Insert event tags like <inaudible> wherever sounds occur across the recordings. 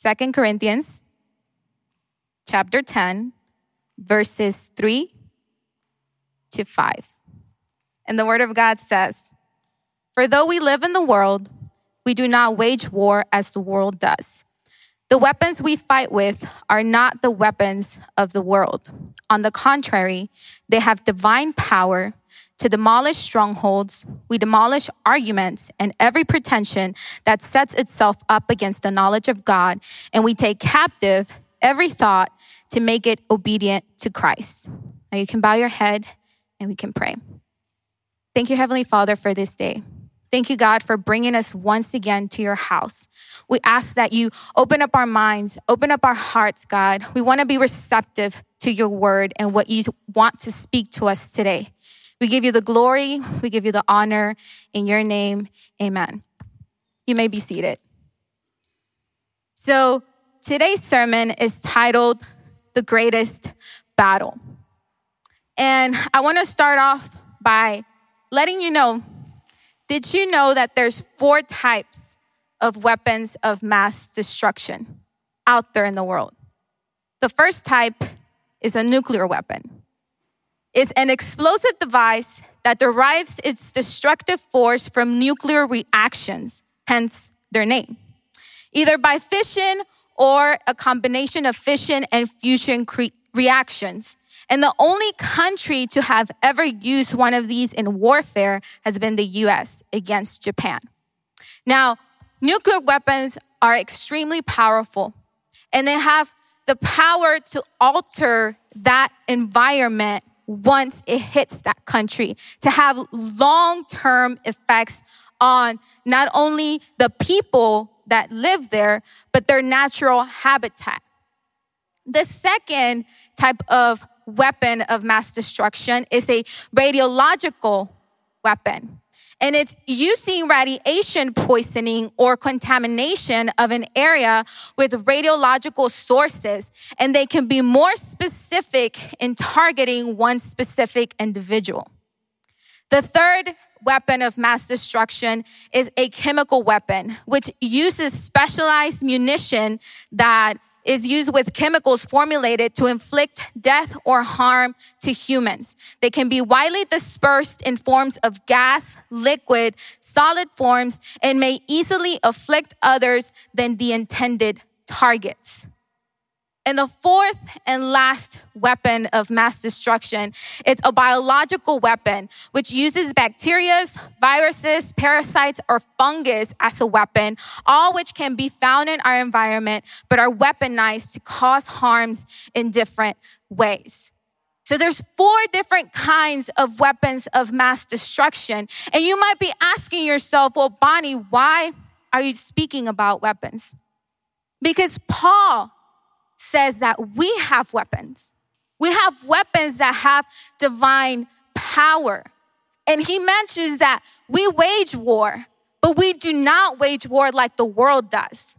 2 Corinthians chapter 10, verses 3 to 5. And the word of God says, For though we live in the world, we do not wage war as the world does. The weapons we fight with are not the weapons of the world. On the contrary, they have divine power to demolish strongholds. We demolish arguments and every pretension that sets itself up against the knowledge of God, and we take captive every thought to make it obedient to Christ. Now you can bow your head and we can pray. Thank you, Heavenly Father, for this day. Thank you, God, for bringing us once again to your house. We ask that you open up our minds, open up our hearts, God. We want to be receptive to your word and what you want to speak to us today. We give you the glory, we give you the honor. In your name, amen. You may be seated. So, today's sermon is titled The Greatest Battle. And I want to start off by letting you know did you know that there's four types of weapons of mass destruction out there in the world? The first type is a nuclear weapon. It's an explosive device that derives its destructive force from nuclear reactions, hence their name, either by fission or a combination of fission and fusion cre- reactions. And the only country to have ever used one of these in warfare has been the US against Japan. Now, nuclear weapons are extremely powerful and they have the power to alter that environment once it hits that country, to have long term effects on not only the people that live there, but their natural habitat. The second type of weapon of mass destruction is a radiological weapon. And it's using radiation poisoning or contamination of an area with radiological sources. And they can be more specific in targeting one specific individual. The third weapon of mass destruction is a chemical weapon, which uses specialized munition that is used with chemicals formulated to inflict death or harm to humans. They can be widely dispersed in forms of gas, liquid, solid forms, and may easily afflict others than the intended targets. And the fourth and last weapon of mass destruction is a biological weapon, which uses bacteria, viruses, parasites, or fungus as a weapon, all which can be found in our environment, but are weaponized to cause harms in different ways. So there's four different kinds of weapons of mass destruction. And you might be asking yourself, well, Bonnie, why are you speaking about weapons? Because Paul says that we have weapons. We have weapons that have divine power. And he mentions that we wage war, but we do not wage war like the world does.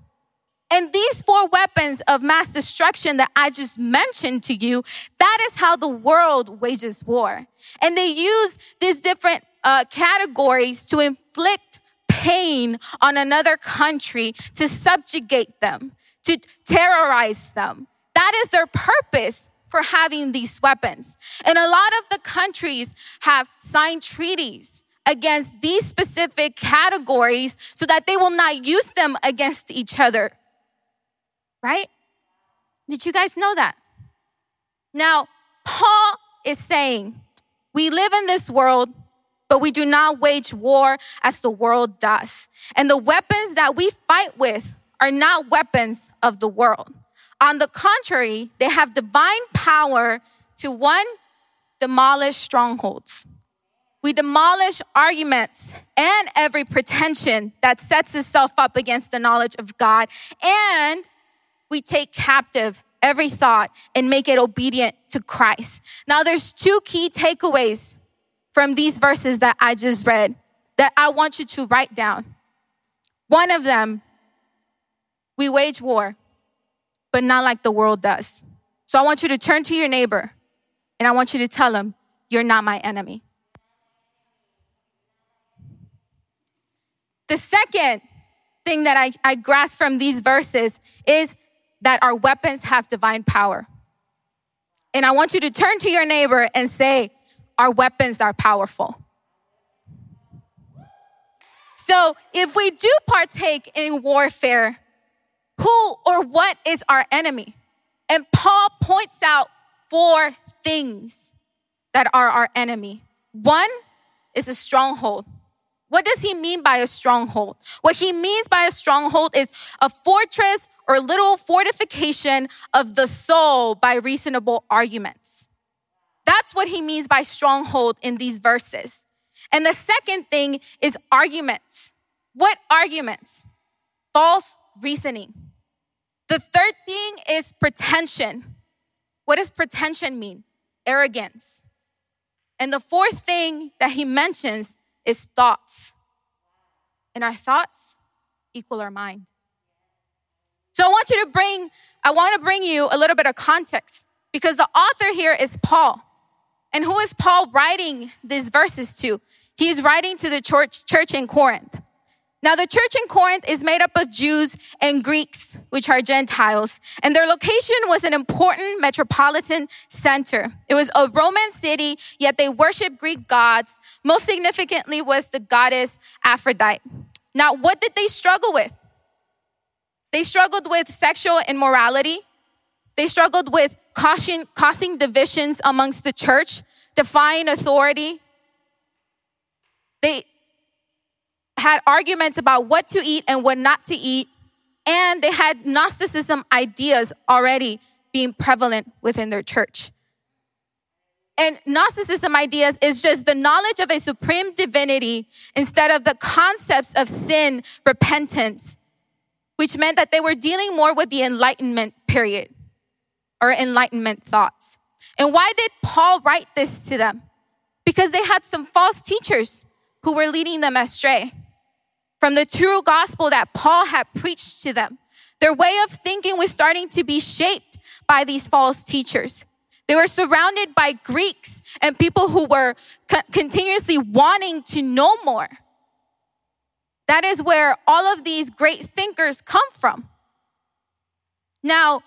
And these four weapons of mass destruction that I just mentioned to you, that is how the world wages war. And they use these different uh, categories to inflict pain on another country to subjugate them, to terrorize them. That is their purpose for having these weapons. And a lot of the countries have signed treaties against these specific categories so that they will not use them against each other. Right? Did you guys know that? Now, Paul is saying, we live in this world, but we do not wage war as the world does. And the weapons that we fight with are not weapons of the world. On the contrary, they have divine power to one, demolish strongholds. We demolish arguments and every pretension that sets itself up against the knowledge of God. And we take captive every thought and make it obedient to Christ. Now, there's two key takeaways from these verses that I just read that I want you to write down. One of them we wage war, but not like the world does. So I want you to turn to your neighbor and I want you to tell him, You're not my enemy. The second thing that I, I grasp from these verses is that our weapons have divine power. And I want you to turn to your neighbor and say, Our weapons are powerful. So if we do partake in warfare, who or what is our enemy? And Paul points out four things that are our enemy. One is a stronghold. What does he mean by a stronghold? What he means by a stronghold is a fortress or little fortification of the soul by reasonable arguments. That's what he means by stronghold in these verses. And the second thing is arguments. What arguments? False reasoning. The third thing is pretension. What does pretension mean? Arrogance. And the fourth thing that he mentions is thoughts. And our thoughts equal our mind. So I want you to bring, I want to bring you a little bit of context because the author here is Paul. And who is Paul writing these verses to? He's writing to the church, church in Corinth. Now, the church in Corinth is made up of Jews and Greeks, which are Gentiles, and their location was an important metropolitan center. It was a Roman city, yet they worshiped Greek gods. Most significantly was the goddess Aphrodite. Now, what did they struggle with? They struggled with sexual immorality. They struggled with causing, causing divisions amongst the church, defying authority. They, had arguments about what to eat and what not to eat. And they had Gnosticism ideas already being prevalent within their church. And Gnosticism ideas is just the knowledge of a supreme divinity instead of the concepts of sin, repentance, which meant that they were dealing more with the Enlightenment period or Enlightenment thoughts. And why did Paul write this to them? Because they had some false teachers who were leading them astray from the true gospel that Paul had preached to them. Their way of thinking was starting to be shaped by these false teachers. They were surrounded by Greeks and people who were co- continuously wanting to know more. That is where all of these great thinkers come from. Now,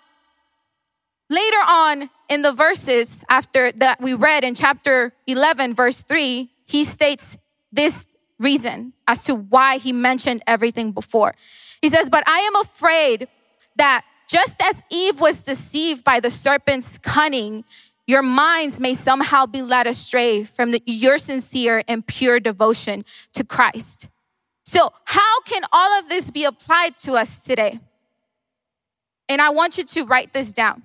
later on in the verses after that we read in chapter 11, verse 3, he states this reason as to why he mentioned everything before. He says, But I am afraid that just as Eve was deceived by the serpent's cunning, your minds may somehow be led astray from the, your sincere and pure devotion to Christ. So, how can all of this be applied to us today? And I want you to write this down.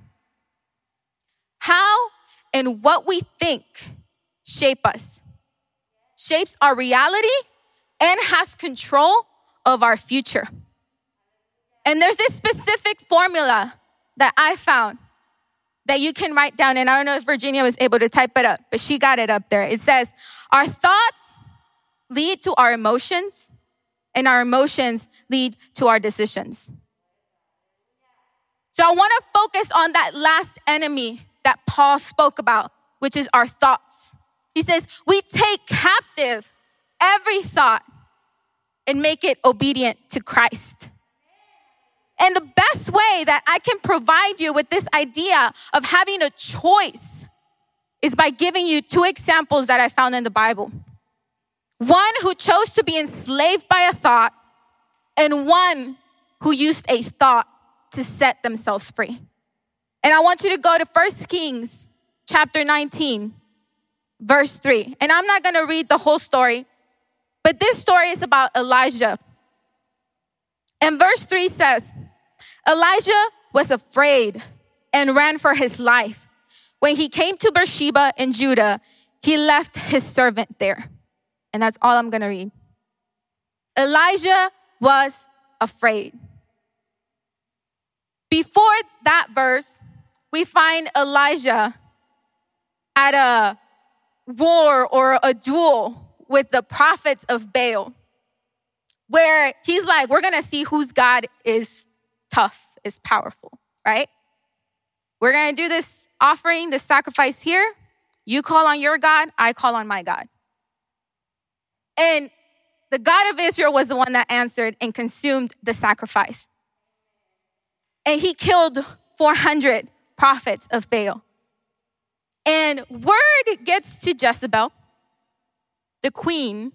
How and what we think shape us shapes our reality and has control of our future. And there's this specific formula that I found that you can write down. And I don't know if Virginia was able to type it up, but she got it up there. It says, Our thoughts lead to our emotions, and our emotions lead to our decisions. So I want to focus on that last enemy that Paul spoke about, which is our thoughts. He says, we take captive every thought and make it obedient to Christ. And the best way that I can provide you with this idea of having a choice is by giving you two examples that I found in the Bible. One who chose to be enslaved by a thought, and one who used a thought to set themselves free. And I want you to go to 1 Kings chapter 19 verse 3. And I'm not going to read the whole story, but this story is about Elijah. And verse 3 says, Elijah was afraid and ran for his life. When he came to Beersheba in Judah, he left his servant there. And that's all I'm going to read. Elijah was afraid. Before that verse, we find Elijah at a war or a duel with the prophets of Baal, where he's like, we're gonna see whose God is tough, is powerful, right? We're gonna do this offering, this sacrifice here. You call on your God, I call on my God. And the God of Israel was the one that answered and consumed the sacrifice. And he killed 400 prophets of Baal. And word gets to Jezebel, the queen,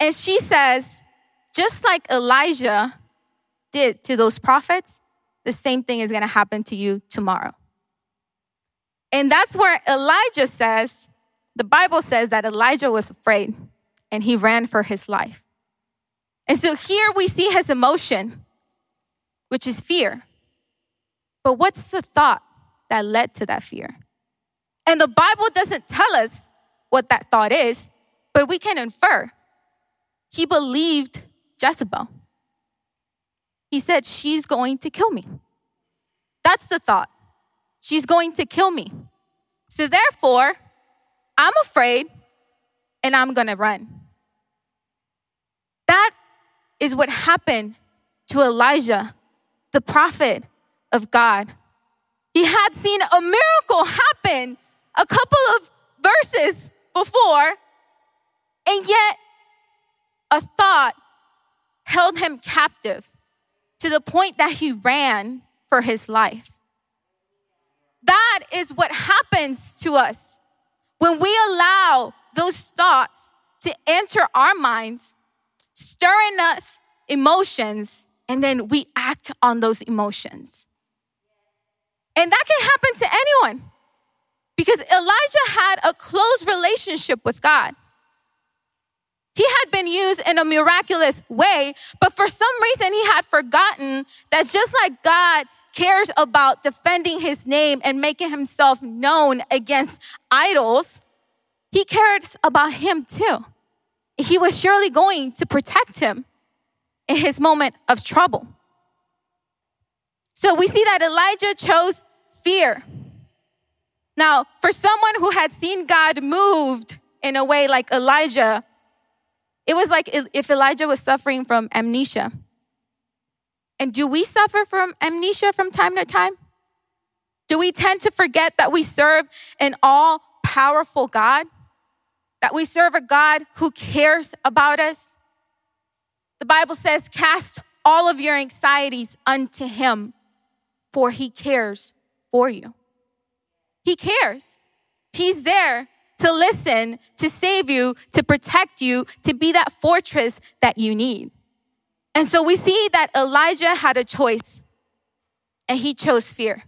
and she says, just like Elijah did to those prophets, the same thing is going to happen to you tomorrow. And that's where Elijah says, the Bible says that Elijah was afraid and he ran for his life. And so here we see his emotion, which is fear. But what's the thought that led to that fear? And the Bible doesn't tell us what that thought is, but we can infer. He believed Jezebel. He said, She's going to kill me. That's the thought. She's going to kill me. So therefore, I'm afraid and I'm going to run. That is what happened to Elijah, the prophet of God. He had seen a miracle happen a couple of verses before, and yet a thought held him captive to the point that he ran for his life. That is what happens to us when we allow those thoughts to enter our minds, stirring us emotions, and then we act on those emotions. And that can happen to anyone because Elijah had a close relationship with God. He had been used in a miraculous way, but for some reason he had forgotten that just like God cares about defending his name and making himself known against idols, he cares about him too. He was surely going to protect him in his moment of trouble. So we see that Elijah chose fear. Now, for someone who had seen God moved in a way like Elijah, it was like if Elijah was suffering from amnesia. And do we suffer from amnesia from time to time? Do we tend to forget that we serve an all powerful God? That we serve a God who cares about us? The Bible says, cast all of your anxieties unto him, for he cares for you. He cares. He's there to listen, to save you, to protect you, to be that fortress that you need. And so we see that Elijah had a choice and he chose fear.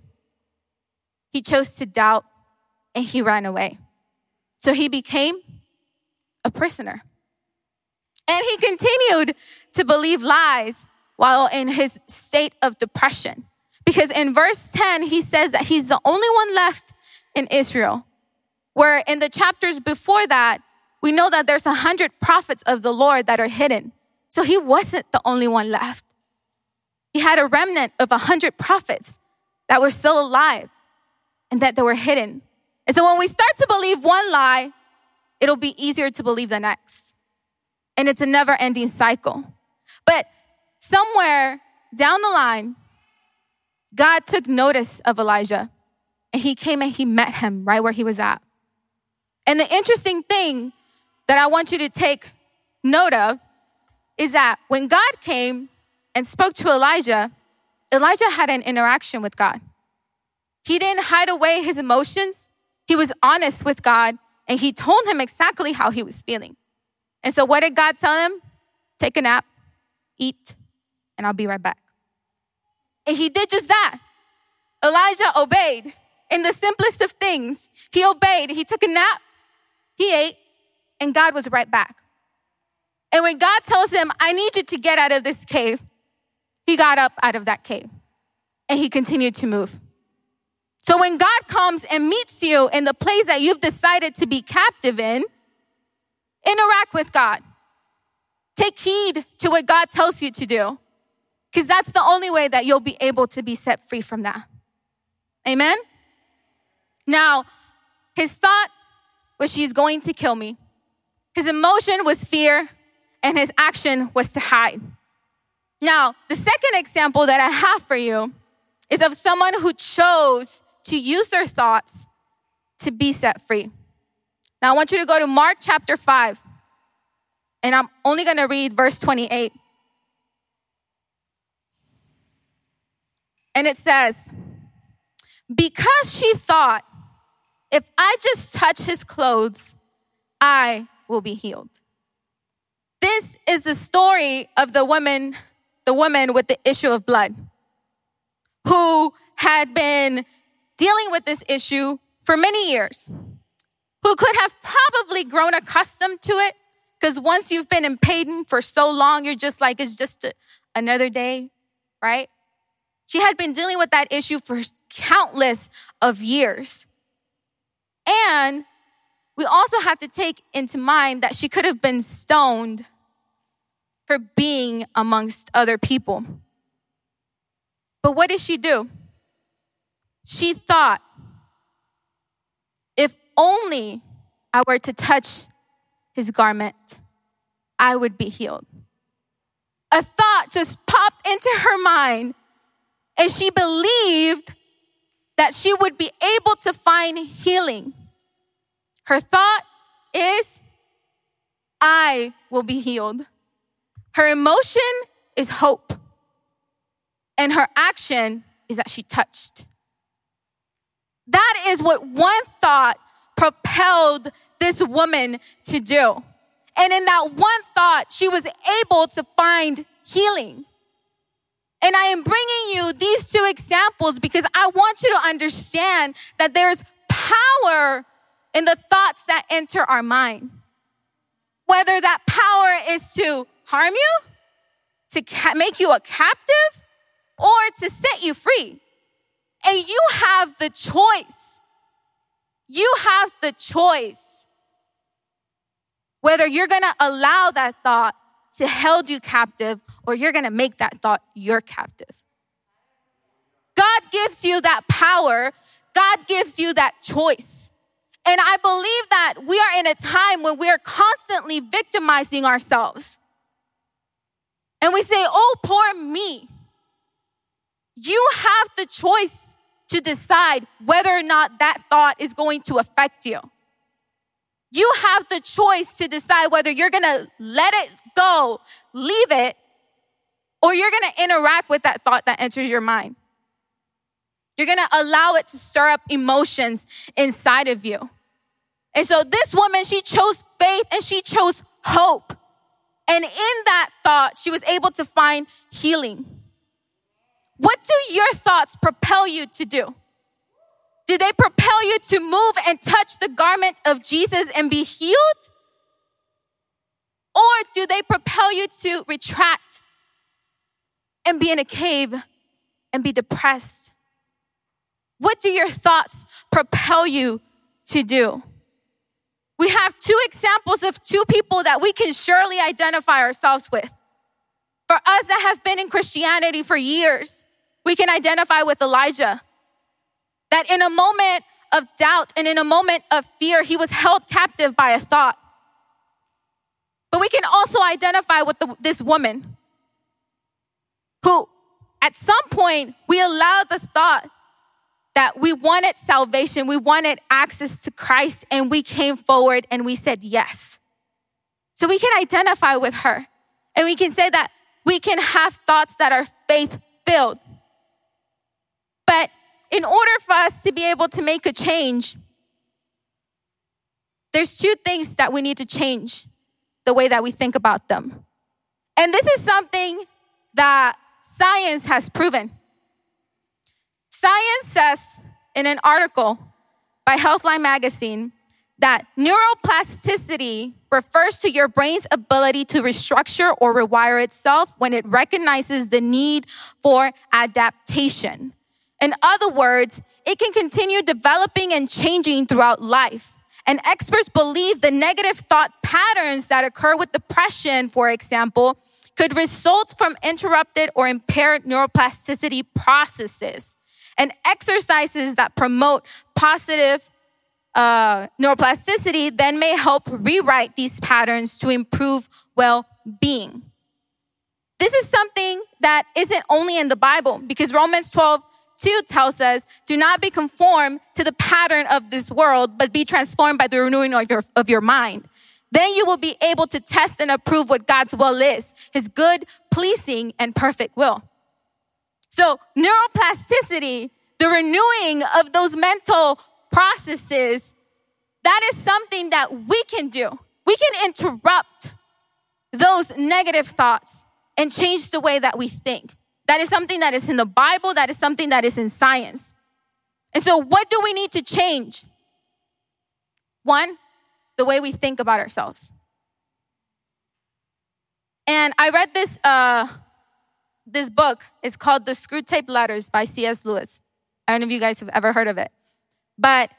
He chose to doubt and he ran away. So he became a prisoner. And he continued to believe lies while in his state of depression. Because in verse 10, he says that he's the only one left in Israel where in the chapters before that, we know that there's a hundred prophets of the Lord that are hidden. So he wasn't the only one left. He had a remnant of a hundred prophets that were still alive and that they were hidden. And so when we start to believe one lie, it'll be easier to believe the next. And it's a never ending cycle. But somewhere down the line, God took notice of Elijah and he came and he met him right where he was at. And the interesting thing that I want you to take note of is that when God came and spoke to Elijah, Elijah had an interaction with God. He didn't hide away his emotions. He was honest with God and he told him exactly how he was feeling. And so, what did God tell him? Take a nap, eat, and I'll be right back. And he did just that. Elijah obeyed in the simplest of things. He obeyed. He took a nap, he ate, and God was right back. And when God tells him, I need you to get out of this cave, he got up out of that cave and he continued to move. So when God comes and meets you in the place that you've decided to be captive in, interact with God. Take heed to what God tells you to do, because that's the only way that you'll be able to be set free from that. Amen? Now, his thought was she's going to kill me. His emotion was fear, and his action was to hide. Now, the second example that I have for you is of someone who chose to use their thoughts to be set free. Now, I want you to go to Mark chapter 5. And I'm only going to read verse 28. And it says, Because she thought, if I just touch his clothes, I will be healed. This is the story of the woman, the woman with the issue of blood, who had been dealing with this issue for many years, who could have probably grown accustomed to it. Because once you've been in pain for so long, you're just like, it's just a, another day, right? She had been dealing with that issue for countless of years. And we also have to take into mind that she could have been stoned for being amongst other people. But what did she do? She thought, if only I were to touch his garment, I would be healed. A thought just popped into her mind, and she believed that she would be able to find healing. Her thought is, I will be healed. Her emotion is hope. And her action is that she touched. That is what one thought propelled this woman to do. And in that one thought, she was able to find healing. And I am bringing you these two examples because I want you to understand that there's power in the thoughts that enter our mind. Whether that power is to harm you, to ca- make you a captive, or to set you free. And you have the choice. You have the choice whether you're gonna allow that thought to hold you captive or you're gonna make that thought your captive. God gives you that power, God gives you that choice. And I believe that we are in a time when we are constantly victimizing ourselves. And we say, oh, poor me. You have the choice to decide whether or not that thought is going to affect you. You have the choice to decide whether you're gonna let it go, leave it, or you're gonna interact with that thought that enters your mind. You're gonna allow it to stir up emotions inside of you. And so this woman, she chose faith and she chose hope. And in that thought, she was able to find healing. What do your thoughts propel you to do? Do they propel you to move and touch the garment of Jesus and be healed? Or do they propel you to retract and be in a cave and be depressed? What do your thoughts propel you to do? We have two examples of two people that we can surely identify ourselves with. For us that have been in Christianity for years, we can identify with Elijah. That in a moment of doubt and in a moment of fear, he was held captive by a thought. But we can also identify with the, this woman who, at some point, we allowed the thought that we wanted salvation, we wanted access to Christ, and we came forward and we said yes. So we can identify with her and we can say that we can have thoughts that are faith filled. But in order for us to be able to make a change, there's two things that we need to change the way that we think about them. And this is something that science has proven. Science says in an article by Healthline Magazine that neuroplasticity refers to your brain's ability to restructure or rewire itself when it recognizes the need for adaptation. In other words, it can continue developing and changing throughout life. And experts believe the negative thought patterns that occur with depression, for example, could result from interrupted or impaired neuroplasticity processes and exercises that promote positive uh, neuroplasticity then may help rewrite these patterns to improve well-being. This is something that isn't only in the Bible because Romans 12 2 tells us, do not be conformed to the pattern of this world, but be transformed by the renewing of your, of your mind. Then you will be able to test and approve what God's will is, his good, pleasing, and perfect will. So neuroplasticity, the renewing of those mental processes, that is something that we can do. We can interrupt those negative thoughts and change the way that we think. That is something that is in the Bible, that is something that is in science. And so, what do we need to change? One, the way we think about ourselves. And I read this uh, this book. is called The Screwtape Letters by C.S. Lewis. I don't know if you guys have ever heard of it, but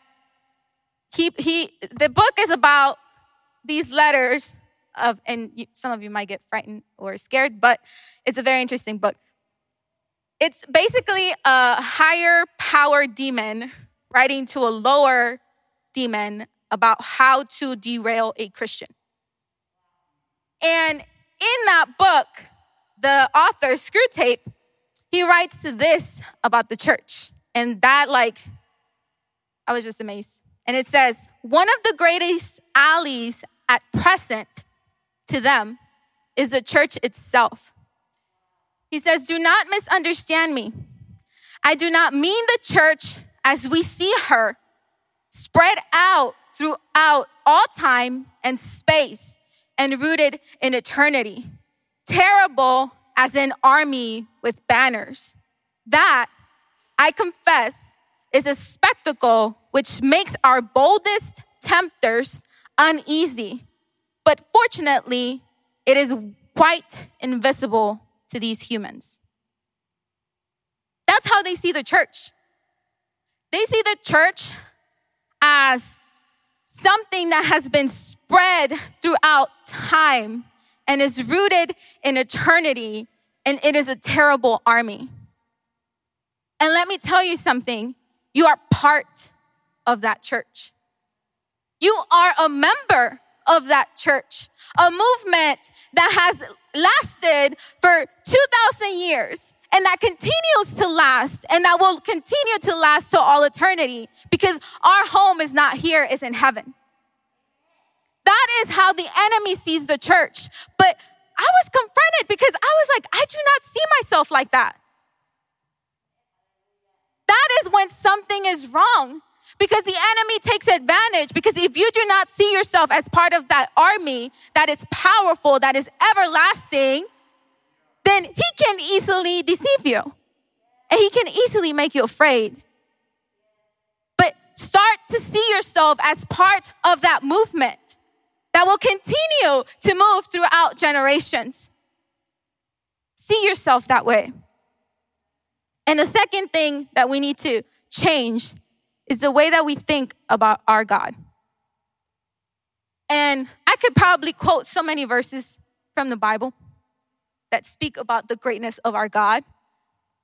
he he the book is about these letters of, and you, some of you might get frightened or scared, but it's a very interesting book. It's basically a higher power demon writing to a lower demon about how to derail a Christian. And in that book, the author, Screwtape, he writes this about the church. And that, like, I was just amazed. And it says, one of the greatest allies at present to them is the church itself. He says, Do not misunderstand me. I do not mean the church as we see her spread out throughout all time and space and rooted in eternity. Terrible as an army with banners. That, I confess, is a spectacle which makes our boldest tempters uneasy. But fortunately, it is quite invisible to these humans. That's how they see the church. They see the church as something that has been spread throughout time and is rooted in eternity, and it is a terrible army. And let me tell you something you are part of that church. You are a member of that church, a movement that has lasted for 2,000 years and that continues to last and that will continue to last to all eternity because our home is not here, it's in heaven. That is how the enemy sees the church. But I was confronted because I was like, I do not see myself like that. That is when something is wrong because the enemy takes advantage. Because if you do not see yourself as part of that army that is powerful, that is everlasting, then he can easily deceive you and he can easily make you afraid. But start to see yourself as part of that movement that will continue to move throughout generations. See yourself that way. And the second thing that we need to change is the way that we think about our God. And I could probably quote so many verses from the Bible that speak about the greatness of our God.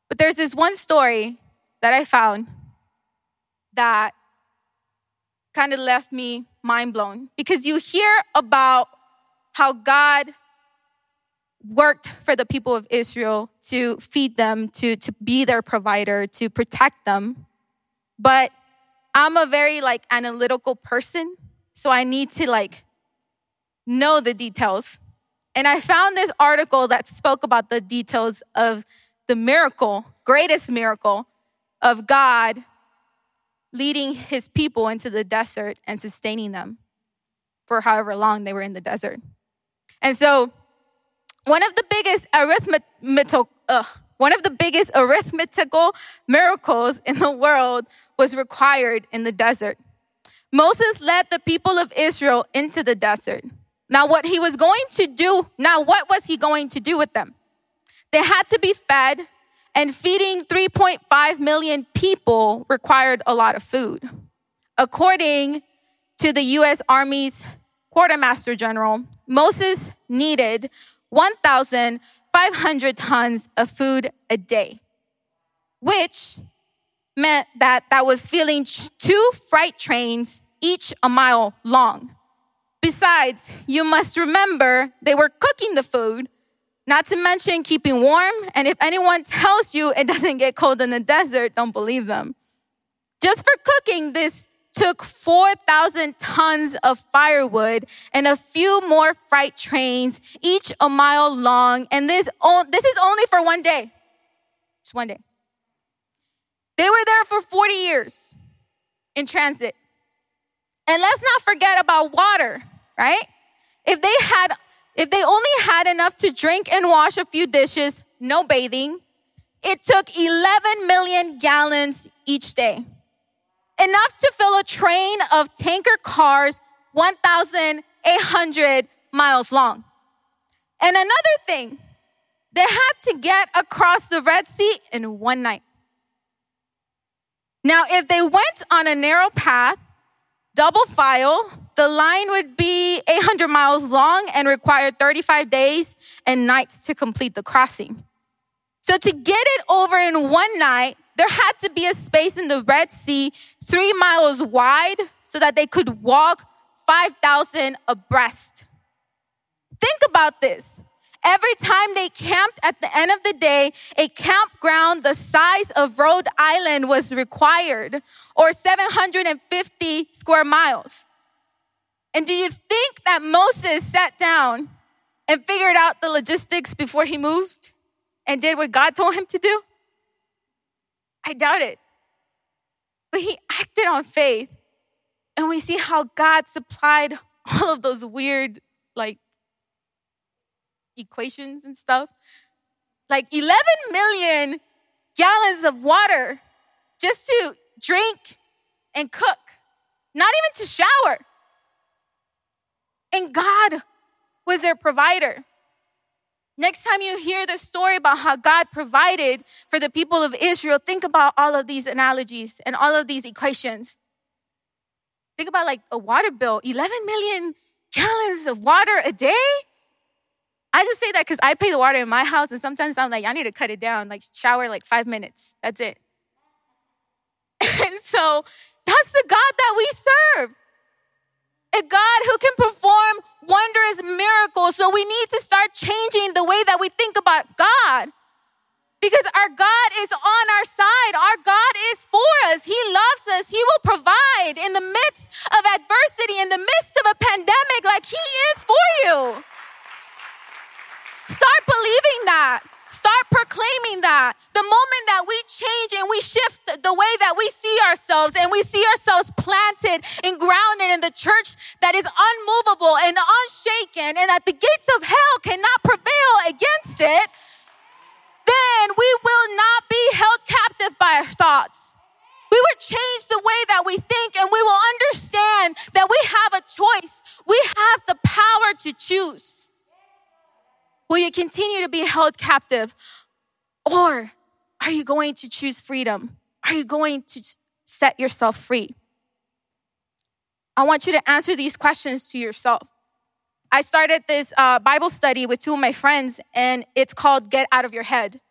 But there's this one story that I found that kind of left me mind blown because you hear about how God worked for the people of Israel to feed them, to, to be their provider, to protect them. But I'm a very like analytical person, so I need to like know the details. And I found this article that spoke about the details of the miracle, greatest miracle of God leading his people into the desert and sustaining them for however long they were in the desert. And so, one of the biggest arithmetical, one of the biggest arithmetical miracles in the world was required in the desert. Moses led the people of Israel into the desert. Now, what he was going to do, now, what was he going to do with them? They had to be fed, and feeding 3.5 million people required a lot of food. According to the U.S. Army's quartermaster general, Moses needed 1,500 tons of food a day, which meant that that was filling two freight trains, each a mile long. Besides, you must remember they were cooking the food not to mention keeping warm. And if anyone tells you it doesn't get cold in the desert, don't believe them. Just for cooking this took 4,000 tons of firewood and a few more freight trains, each a mile long. And this, this is only for one day. Just one day. They were there for 40 years in transit. And let's not forget about water, right? If they had, if they only had enough to drink and wash a few dishes, no bathing, it took 11 million gallons each day. Enough to fill a train of tanker cars 1,800 miles long. And another thing, they had to get across the Red Sea in one night. Now, if they went on a narrow path, double file, the line would be 800 miles long and require 35 days and nights to complete the crossing. So to get it over in one night, there had to be a space in the Red Sea three miles wide so that they could walk 5,000 abreast. Think about this. Every time they camped at the end of the day, a campground the size of Rhode Island was required, or 750 square miles. And do you think that Moses sat down and figured out the logistics before he moved and did what God told him to do? I doubt it. But he acted on faith. And we see how God supplied all of those weird, like, equations and stuff. Like 11 million gallons of water just to drink and cook, not even to shower. And God was their provider. Next time you hear the story about how God provided for the people of Israel, think about all of these analogies and all of these equations. Think about like a water bill 11 million gallons of water a day. I just say that because I pay the water in my house, and sometimes I'm like, I need to cut it down, like shower like five minutes. That's it. <laughs> And so that's the God that we serve. A God who can perform wondrous miracles. So we need to start changing the way that we think about God. Because our God is on our side. Our God is for us. He loves us. He will provide in the midst of adversity, in the midst of a pandemic, like He is for you. Start believing that. Start proclaiming that. The moment that we change and we shift the way that we see ourselves and we see ourselves planted and grounded in the church that is unmovable and unshaken and that the gates of hell cannot prevail against it, then we will not be held captive by our thoughts. We will change the way that we think and we will understand that we have a choice. We have the power to choose. Will you continue to be held captive? Or are you going to choose freedom? Are you going to set yourself free? I want you to answer these questions to yourself. I started this uh, Bible study with two of my friends, and it's called Get Out of Your Head.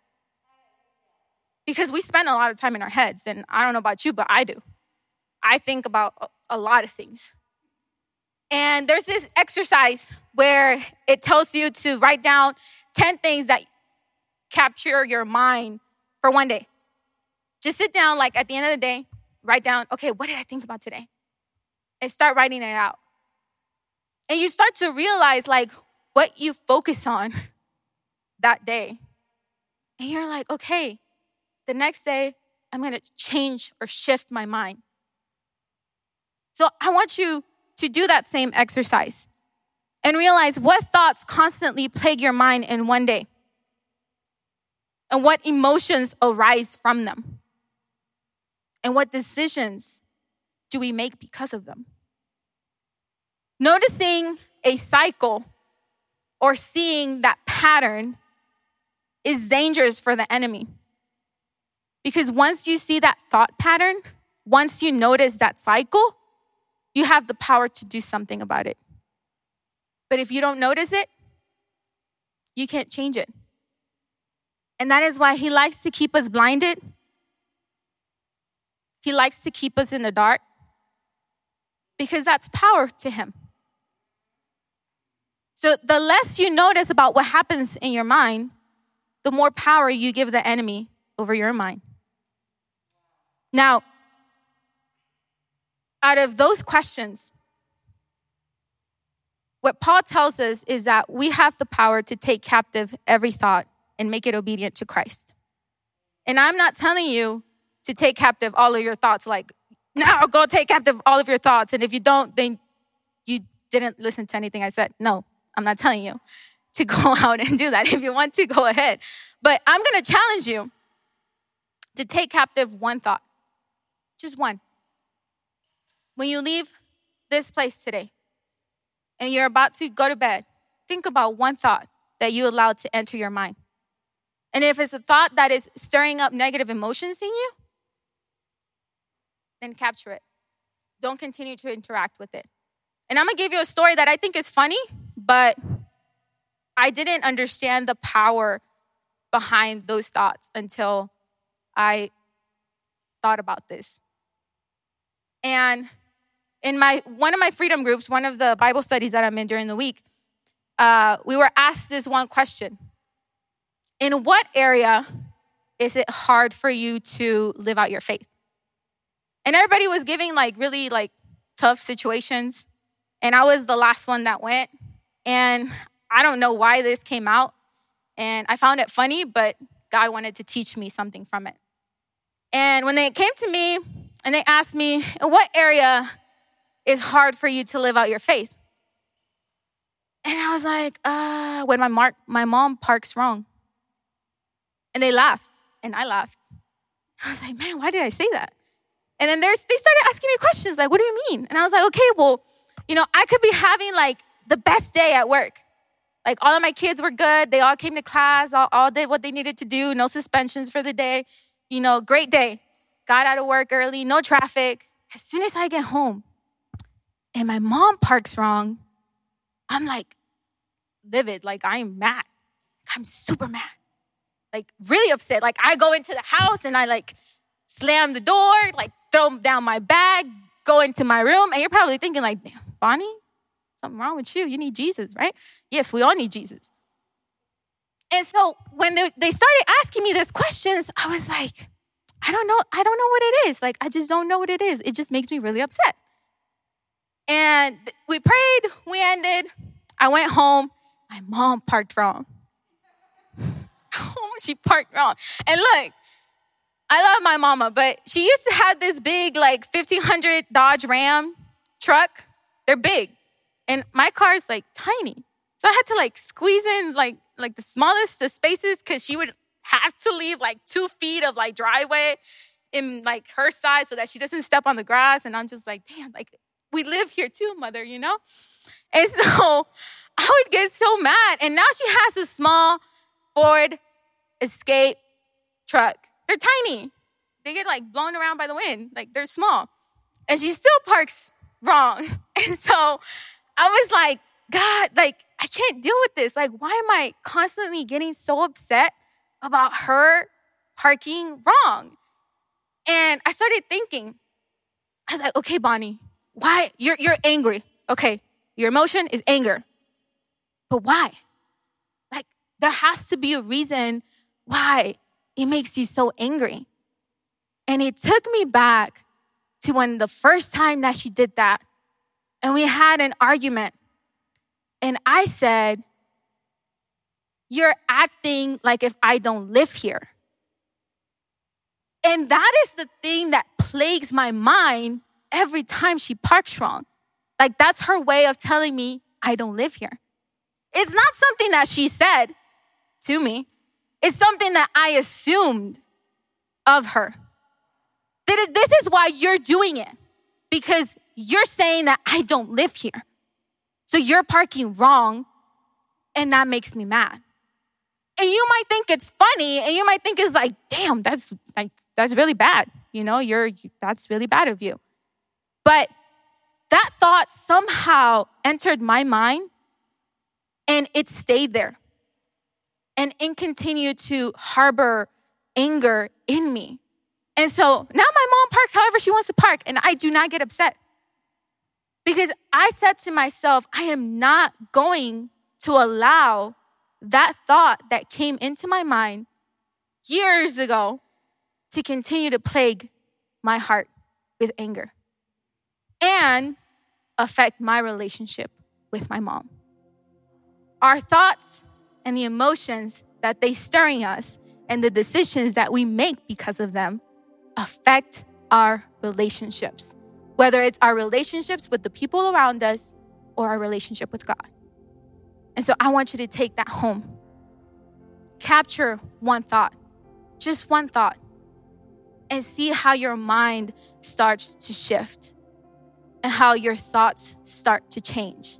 Because we spend a lot of time in our heads, and I don't know about you, but I do. I think about a lot of things. And there's this exercise where it tells you to write down 10 things that capture your mind for one day. Just sit down, like at the end of the day, write down, okay, what did I think about today? And start writing it out. And you start to realize, like, what you focus on <laughs> that day. And you're like, okay, the next day, I'm gonna change or shift my mind. So I want you to do that same exercise and realize what thoughts constantly plague your mind in one day and what emotions arise from them and what decisions do we make because of them. Noticing a cycle or seeing that pattern is dangerous for the enemy. Because once you see that thought pattern, once you notice that cycle, you have the power to do something about it. But if you don't notice it, you can't change it. And that is why he likes to keep us blinded. He likes to keep us in the dark because that's power to him. So the less you notice about what happens in your mind, the more power you give the enemy over your mind. Now, out of those questions, what Paul tells us is that we have the power to take captive every thought and make it obedient to Christ. And I'm not telling you to take captive all of your thoughts, like, now go take captive all of your thoughts. And if you don't, then you didn't listen to anything I said. No, I'm not telling you to <laughs> go out and do that. If you want to, go ahead. But I'm going to challenge you to take captive one thought, just one. When you leave this place today and you're about to go to bed, think about one thought that you allowed to enter your mind. And if it's a thought that is stirring up negative emotions in you, then capture it. Don't continue to interact with it. And I'm gonna give you a story that I think is funny, but I didn't understand the power behind those thoughts until I thought about this. And in my one of my freedom groups, one of the Bible studies that I'm in during the week, uh, we were asked this one question: In what area is it hard for you to live out your faith? And everybody was giving like really like tough situations, and I was the last one that went. And I don't know why this came out, and I found it funny, but God wanted to teach me something from it. And when they came to me and they asked me, in what area is hard for you to live out your faith? And I was like, uh, when my, mark, my mom parks wrong. And they laughed, and I laughed. I was like, man, why did I say that? And then they started asking me questions like, what do you mean? And I was like, okay, well, you know, I could be having like the best day at work. Like all of my kids were good. They all came to class, all, all did what they needed to do, no suspensions for the day. You know, great day. Got out of work early, no traffic. As soon as I get home and my mom parks wrong, I'm like livid. Like I'm mad. I'm super mad. Like really upset. Like I go into the house and I like slam the door, like throw down my bag, go into my room. And you're probably thinking like, Bonnie, something wrong with you. You need Jesus, right? Yes, we all need Jesus. And so when they, they started asking me these questions, I was like, I don't know. I don't know what it is. Like, I just don't know what it is. It just makes me really upset. And we prayed, we ended. I went home. My mom parked wrong. <laughs> she parked wrong. And look, I love my mama, but she used to have this big, like 1500 Dodge Ram truck. They're big. And my car is like tiny. So I had to like squeeze in like like the smallest of spaces because she would have to leave like two feet of like driveway in like her side so that she doesn't step on the grass. And I'm just like, damn, like we live here too, mother, you know? And so <laughs> I would get so mad. And now she has a small Ford Escape truck. They're tiny. They get like blown around by the wind. Like they're small. And she still parks wrong. <laughs> And so I was like, God, like, I can't deal with this. Like, why am I constantly getting so upset about her parking wrong? And I started thinking, I was like, okay, Bonnie, why? You're, you're angry. Okay, your emotion is anger. But why? Like, there has to be a reason why it makes you so angry. And it took me back to when the first time that she did that, and we had an argument. And I said, You're acting like if I don't live here. And that is the thing that plagues my mind every time she parks wrong. Like, that's her way of telling me I don't live here. It's not something that she said to me, it's something that I assumed of her. This is why you're doing it, because you're saying that I don't live here. So you're parking wrong, and that makes me mad. And you might think it's funny, and you might think it's like, damn, that's like that's really bad. You know, you're that's really bad of you. But that thought somehow entered my mind and it stayed there. And it continued to harbor anger in me. And so now my mom parks however she wants to park, and I do not get upset. Because I said to myself, I am not going to allow that thought that came into my mind years ago to continue to plague my heart with anger. And affect my relationship with my mom. Our thoughts and the emotions that they stir in us and the decisions that we make because of them affect our relationships, whether it's our relationships with the people around us or our relationship with God. And so I want you to take that home. Capture one thought, just one thought, and see how your mind starts to shift and how your thoughts start to change.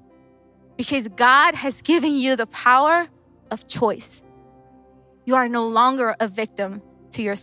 Because God has given you the power of choice. You are no longer a victim to your